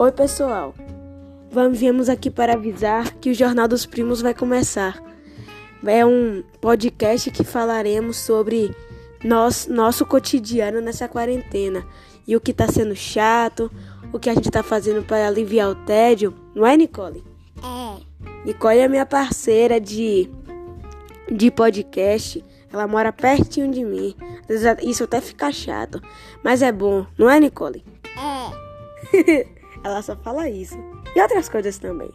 Oi, pessoal. Vamos, viemos aqui para avisar que o Jornal dos Primos vai começar. É um podcast que falaremos sobre nós, nosso cotidiano nessa quarentena e o que está sendo chato, o que a gente está fazendo para aliviar o tédio, não é, Nicole? É. Nicole é minha parceira de, de podcast. Ela mora pertinho de mim. Isso até fica chato. Mas é bom, não é, Nicole? É. Ela só fala isso. E outras coisas também.